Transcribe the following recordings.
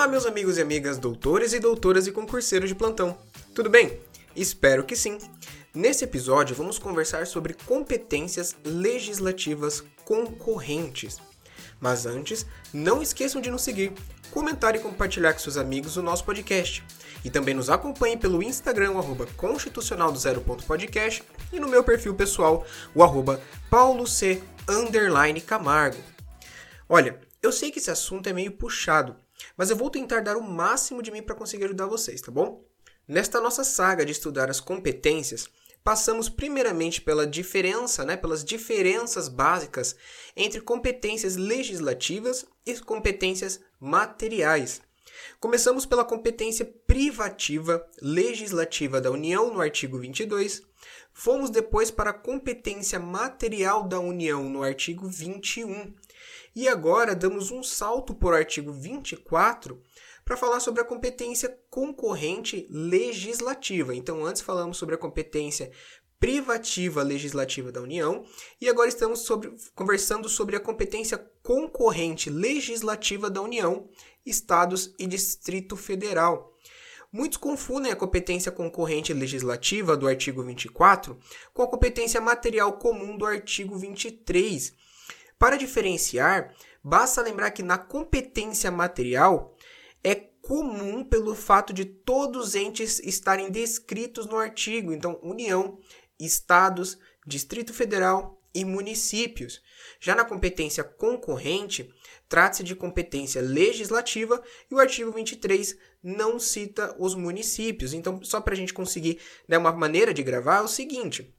Olá, meus amigos e amigas, doutores e doutoras e concurseiros de plantão. Tudo bem? Espero que sim. Nesse episódio, vamos conversar sobre competências legislativas concorrentes. Mas antes, não esqueçam de nos seguir, comentar e compartilhar com seus amigos o nosso podcast. E também nos acompanhem pelo Instagram, o constitucional do e no meu perfil pessoal, o arroba paulo c underline camargo. Olha, eu sei que esse assunto é meio puxado, mas eu vou tentar dar o máximo de mim para conseguir ajudar vocês, tá bom? Nesta nossa saga de estudar as competências, passamos primeiramente pela diferença, né, pelas diferenças básicas entre competências legislativas e competências materiais. Começamos pela competência privativa legislativa da União no artigo 22. Fomos depois para a competência material da União no artigo 21. E agora damos um salto por artigo 24 para falar sobre a competência concorrente legislativa. Então, antes falamos sobre a competência privativa legislativa da União e agora estamos sobre, conversando sobre a competência concorrente legislativa da União, Estados e Distrito Federal. Muitos confundem a competência concorrente legislativa do artigo 24 com a competência material comum do artigo 23. Para diferenciar, basta lembrar que na competência material é comum pelo fato de todos os entes estarem descritos no artigo. Então, União, Estados, Distrito Federal e municípios. Já na competência concorrente, trata-se de competência legislativa e o artigo 23 não cita os municípios. Então, só para a gente conseguir né, uma maneira de gravar, é o seguinte: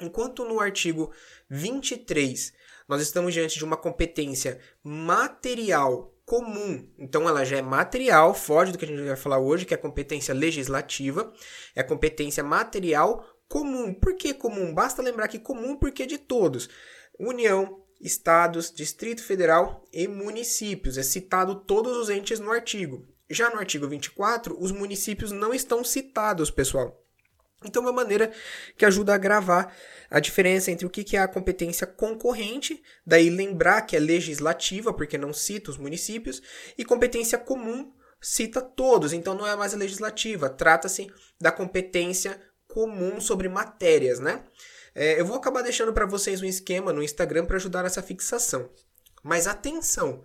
enquanto no artigo 23 nós estamos diante de uma competência material comum. Então ela já é material, foge do que a gente vai falar hoje, que é a competência legislativa, é a competência material comum. Por que comum? Basta lembrar que comum porque é de todos. União, estados, Distrito Federal e municípios. É citado todos os entes no artigo. Já no artigo 24, os municípios não estão citados, pessoal. Então, é uma maneira que ajuda a gravar a diferença entre o que é a competência concorrente, daí lembrar que é legislativa, porque não cita os municípios, e competência comum cita todos, então não é mais a legislativa, trata-se da competência comum sobre matérias, né? É, eu vou acabar deixando para vocês um esquema no Instagram para ajudar nessa fixação. Mas atenção,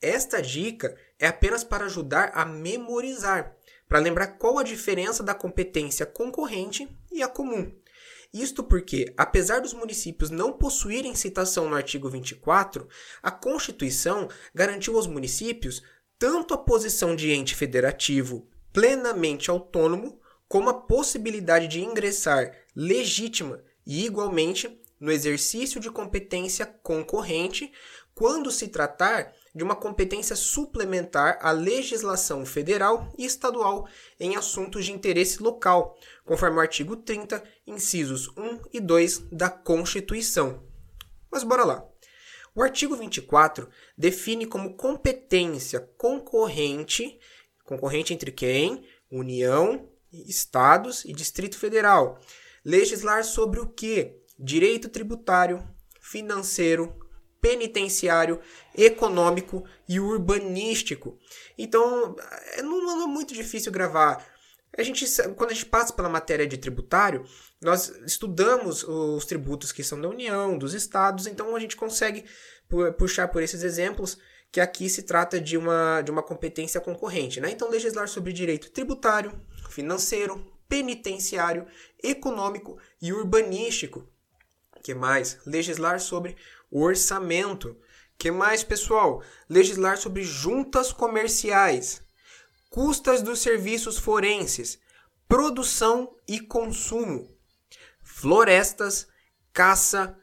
esta dica é apenas para ajudar a memorizar para lembrar qual a diferença da competência concorrente e a comum. Isto porque, apesar dos municípios não possuírem citação no artigo 24, a Constituição garantiu aos municípios tanto a posição de ente federativo plenamente autônomo, como a possibilidade de ingressar legítima e igualmente no exercício de competência concorrente quando se tratar de uma competência suplementar à legislação federal e estadual em assuntos de interesse local, conforme o artigo 30, incisos 1 e 2 da Constituição. Mas bora lá. O artigo 24 define como competência concorrente, concorrente entre quem? União, estados e Distrito Federal. Legislar sobre o que? Direito tributário, financeiro, penitenciário, econômico e urbanístico. Então, é, não é muito difícil gravar. A gente, quando a gente passa pela matéria de tributário, nós estudamos os tributos que são da União, dos estados, então a gente consegue puxar por esses exemplos que aqui se trata de uma, de uma competência concorrente. Né? Então, legislar sobre direito tributário, financeiro, penitenciário, econômico e urbanístico. que mais? Legislar sobre o orçamento. Que mais, pessoal? Legislar sobre juntas comerciais, custas dos serviços forenses, produção e consumo, florestas, caça,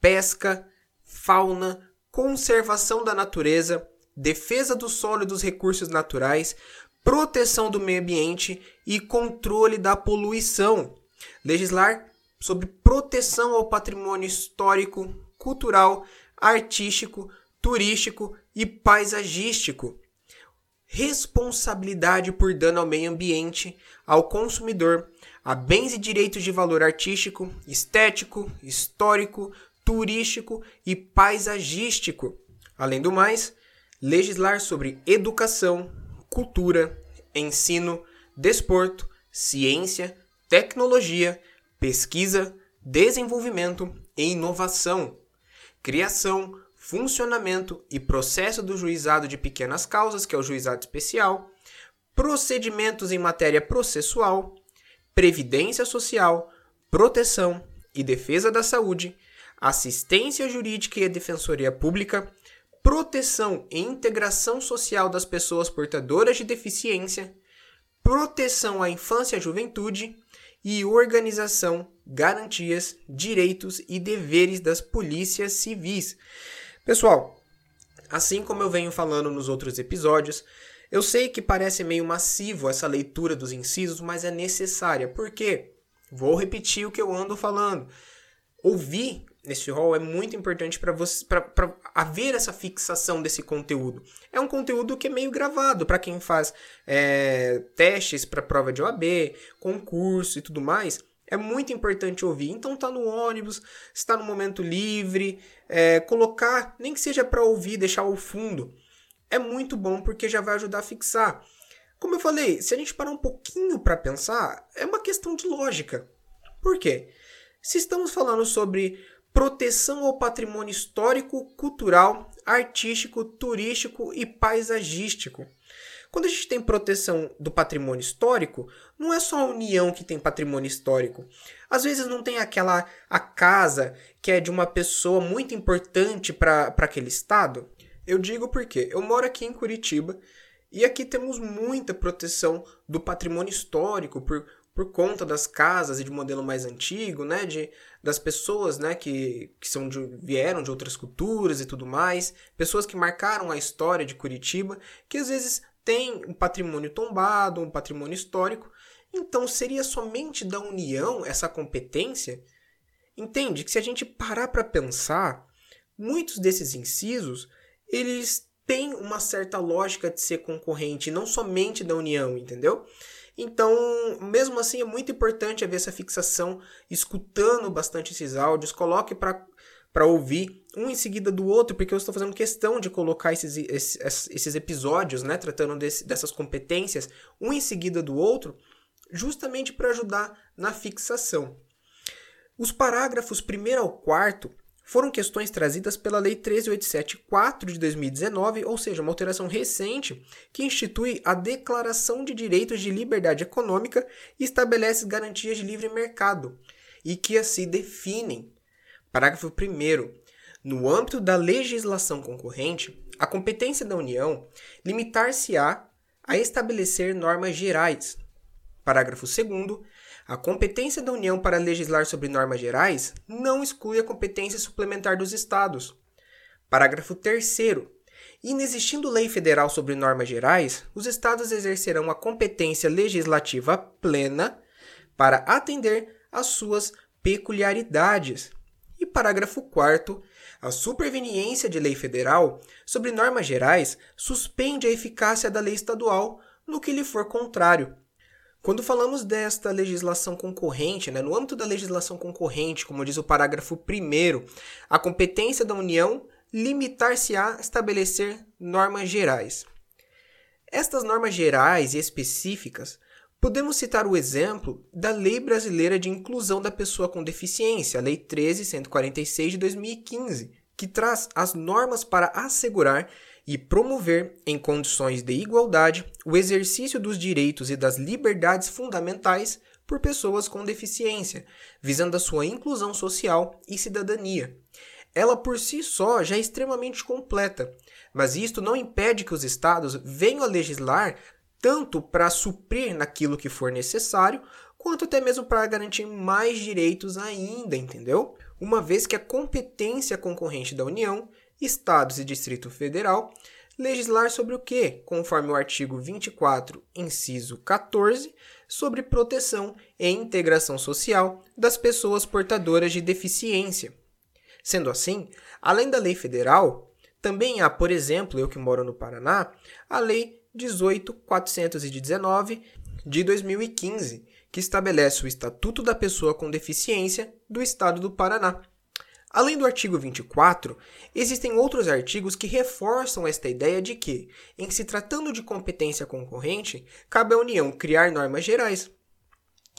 pesca, fauna, conservação da natureza, defesa do solo e dos recursos naturais, proteção do meio ambiente e controle da poluição. Legislar sobre proteção ao patrimônio histórico, cultural, artístico, turístico e paisagístico. Responsabilidade por dano ao meio ambiente, ao consumidor, a bens e direitos de valor artístico, estético, histórico, turístico e paisagístico. Além do mais, legislar sobre educação, cultura, ensino, desporto, ciência, tecnologia, pesquisa, desenvolvimento e inovação, criação, funcionamento e processo do juizado de pequenas causas, que é o juizado especial, procedimentos em matéria processual, previdência social, proteção e defesa da saúde, assistência jurídica e defensoria pública, proteção e integração social das pessoas portadoras de deficiência, proteção à infância e à juventude e organização, garantias, direitos e deveres das polícias civis. Pessoal, assim como eu venho falando nos outros episódios, eu sei que parece meio massivo essa leitura dos incisos, mas é necessária. Por quê? Vou repetir o que eu ando falando. Ouvir nesse rol é muito importante para você para haver essa fixação desse conteúdo. É um conteúdo que é meio gravado para quem faz é, testes para prova de OAB, concurso e tudo mais. É muito importante ouvir. Então tá no ônibus, está no momento livre, é, colocar, nem que seja para ouvir, deixar ao fundo. É muito bom porque já vai ajudar a fixar. Como eu falei, se a gente parar um pouquinho para pensar, é uma questão de lógica. Por quê? Se estamos falando sobre proteção ao patrimônio histórico, cultural, artístico, turístico e paisagístico. Quando a gente tem proteção do patrimônio histórico, não é só a União que tem patrimônio histórico. Às vezes não tem aquela a casa que é de uma pessoa muito importante para aquele estado. Eu digo porque eu moro aqui em Curitiba e aqui temos muita proteção do patrimônio histórico por, por conta das casas e de modelo mais antigo, né, de, das pessoas, né, que, que são de, vieram de outras culturas e tudo mais, pessoas que marcaram a história de Curitiba, que às vezes têm um patrimônio tombado, um patrimônio histórico, então seria somente da União essa competência? Entende que se a gente parar para pensar, muitos desses incisos eles têm uma certa lógica de ser concorrente, não somente da União, entendeu? Então, mesmo assim, é muito importante haver essa fixação, escutando bastante esses áudios, coloque para para ouvir um em seguida do outro, porque eu estou fazendo questão de colocar esses, esses, esses episódios, né, tratando desse, dessas competências, um em seguida do outro, justamente para ajudar na fixação. Os parágrafos 1 ao 4 foram questões trazidas pela Lei 13874 de 2019, ou seja, uma alteração recente que institui a Declaração de Direitos de Liberdade Econômica e estabelece garantias de livre mercado e que assim definem. Parágrafo 1. No âmbito da legislação concorrente, a competência da União limitar-se-á a estabelecer normas gerais. Parágrafo 2. A competência da União para legislar sobre normas gerais não exclui a competência suplementar dos Estados. Parágrafo 3. Inexistindo lei federal sobre normas gerais, os Estados exercerão a competência legislativa plena para atender às suas peculiaridades. E parágrafo 4. A superveniência de lei federal sobre normas gerais suspende a eficácia da lei estadual no que lhe for contrário quando falamos desta legislação concorrente, né, no âmbito da legislação concorrente, como diz o parágrafo 1, a competência da União limitar-se-á a estabelecer normas gerais. Estas normas gerais e específicas podemos citar o exemplo da Lei Brasileira de Inclusão da Pessoa com Deficiência, a Lei 13146 de 2015, que traz as normas para assegurar e promover, em condições de igualdade, o exercício dos direitos e das liberdades fundamentais por pessoas com deficiência, visando a sua inclusão social e cidadania. Ela por si só já é extremamente completa, mas isto não impede que os estados venham a legislar tanto para suprir naquilo que for necessário, quanto até mesmo para garantir mais direitos ainda, entendeu? Uma vez que a competência concorrente da União Estados e Distrito Federal, legislar sobre o que, conforme o artigo 24, inciso 14, sobre proteção e integração social das pessoas portadoras de deficiência. Sendo assim, além da lei federal, também há, por exemplo, eu que moro no Paraná, a lei 18419 de 2015, que estabelece o Estatuto da Pessoa com Deficiência do Estado do Paraná. Além do artigo 24, existem outros artigos que reforçam esta ideia de que, em se tratando de competência concorrente, cabe à União criar normas gerais.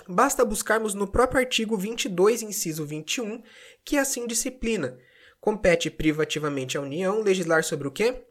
Basta buscarmos no próprio artigo 22, inciso 21, que assim disciplina. Compete privativamente à União legislar sobre o quê?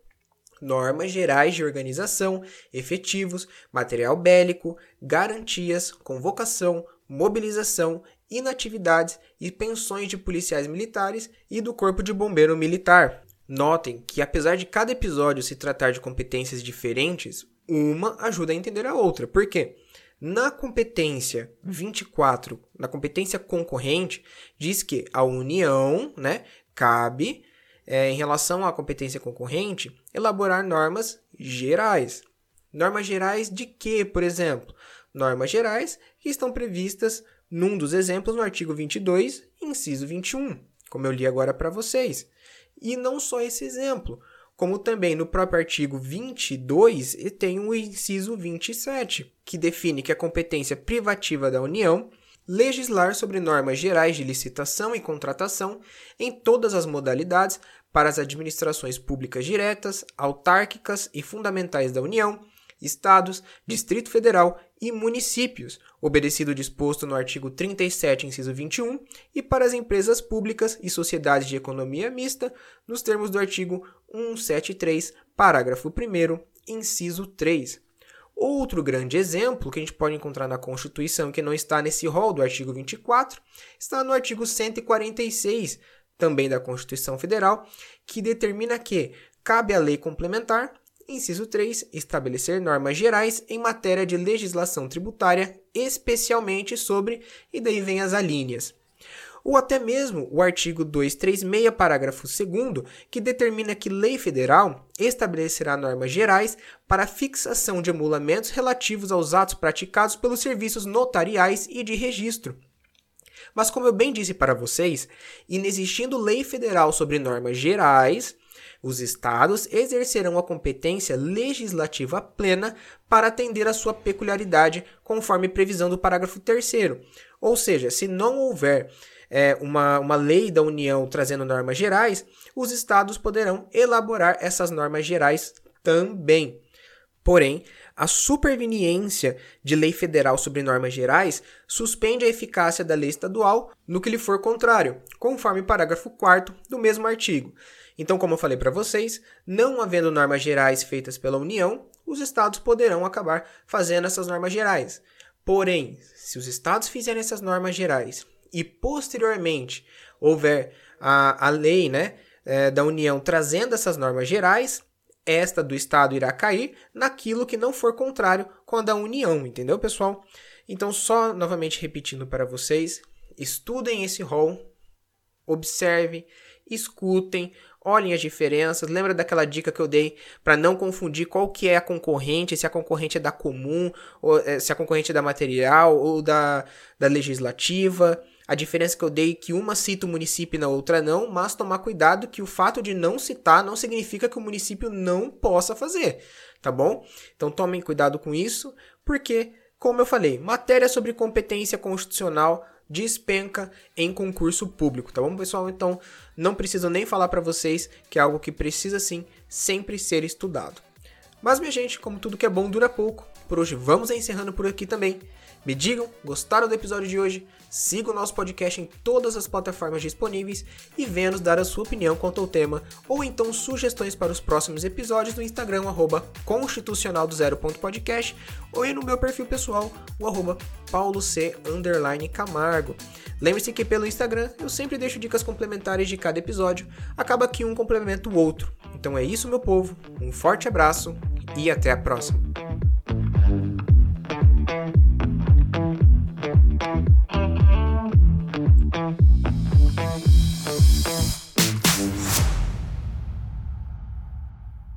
Normas gerais de organização, efetivos, material bélico, garantias, convocação, mobilização, inatividades e pensões de policiais militares e do Corpo de Bombeiro Militar. Notem que, apesar de cada episódio se tratar de competências diferentes, uma ajuda a entender a outra. Por quê? Na competência 24, na competência concorrente, diz que a União né, cabe, é, em relação à competência concorrente, elaborar normas gerais. Normas gerais de quê, por exemplo? Normas gerais que estão previstas num dos exemplos no artigo 22, inciso 21, como eu li agora para vocês. E não só esse exemplo, como também no próprio artigo 22 tem o inciso 27, que define que a competência privativa da União legislar sobre normas gerais de licitação e contratação em todas as modalidades para as administrações públicas diretas, autárquicas e fundamentais da União, estados, Distrito Federal e municípios, obedecido o disposto no artigo 37, inciso 21, e para as empresas públicas e sociedades de economia mista, nos termos do artigo 173, parágrafo 1 inciso 3. Outro grande exemplo que a gente pode encontrar na Constituição, que não está nesse rol do artigo 24, está no artigo 146, também da Constituição Federal, que determina que cabe à lei complementar Inciso 3. Estabelecer normas gerais em matéria de legislação tributária, especialmente sobre, e daí vem as alíneas. Ou até mesmo o artigo 236, parágrafo 2, que determina que lei federal estabelecerá normas gerais para fixação de emulamentos relativos aos atos praticados pelos serviços notariais e de registro. Mas, como eu bem disse para vocês, inexistindo lei federal sobre normas gerais, os estados exercerão a competência legislativa plena para atender à sua peculiaridade, conforme previsão do parágrafo 3. Ou seja, se não houver é, uma, uma lei da União trazendo normas gerais, os estados poderão elaborar essas normas gerais também. Porém, a superveniência de lei federal sobre normas gerais suspende a eficácia da lei estadual no que lhe for contrário, conforme parágrafo 4 do mesmo artigo. Então, como eu falei para vocês, não havendo normas gerais feitas pela União, os estados poderão acabar fazendo essas normas gerais. Porém, se os estados fizerem essas normas gerais e posteriormente houver a, a lei né, é, da União trazendo essas normas gerais, esta do Estado irá cair naquilo que não for contrário com a da União, entendeu, pessoal? Então, só novamente repetindo para vocês, estudem esse rol, observem, escutem, olhem as diferenças. Lembra daquela dica que eu dei para não confundir qual que é a concorrente, se a concorrente é da comum, ou é, se a concorrente é da material ou da, da legislativa. A diferença que eu dei é que uma cita o município e na outra não, mas tomar cuidado que o fato de não citar não significa que o município não possa fazer, tá bom? Então tomem cuidado com isso, porque, como eu falei, matéria sobre competência constitucional despenca em concurso público, tá bom, pessoal? Então, não preciso nem falar para vocês que é algo que precisa sim sempre ser estudado. Mas, minha gente, como tudo que é bom dura pouco, por hoje vamos encerrando por aqui também. Me digam, gostaram do episódio de hoje? Siga o nosso podcast em todas as plataformas disponíveis e venha nos dar a sua opinião quanto ao tema ou então sugestões para os próximos episódios no Instagram, arroba constitucional do ou no meu perfil pessoal, o arroba pauloc camargo. Lembre-se que pelo Instagram eu sempre deixo dicas complementares de cada episódio, acaba que um complementa o outro. Então é isso, meu povo, um forte abraço e até a próxima.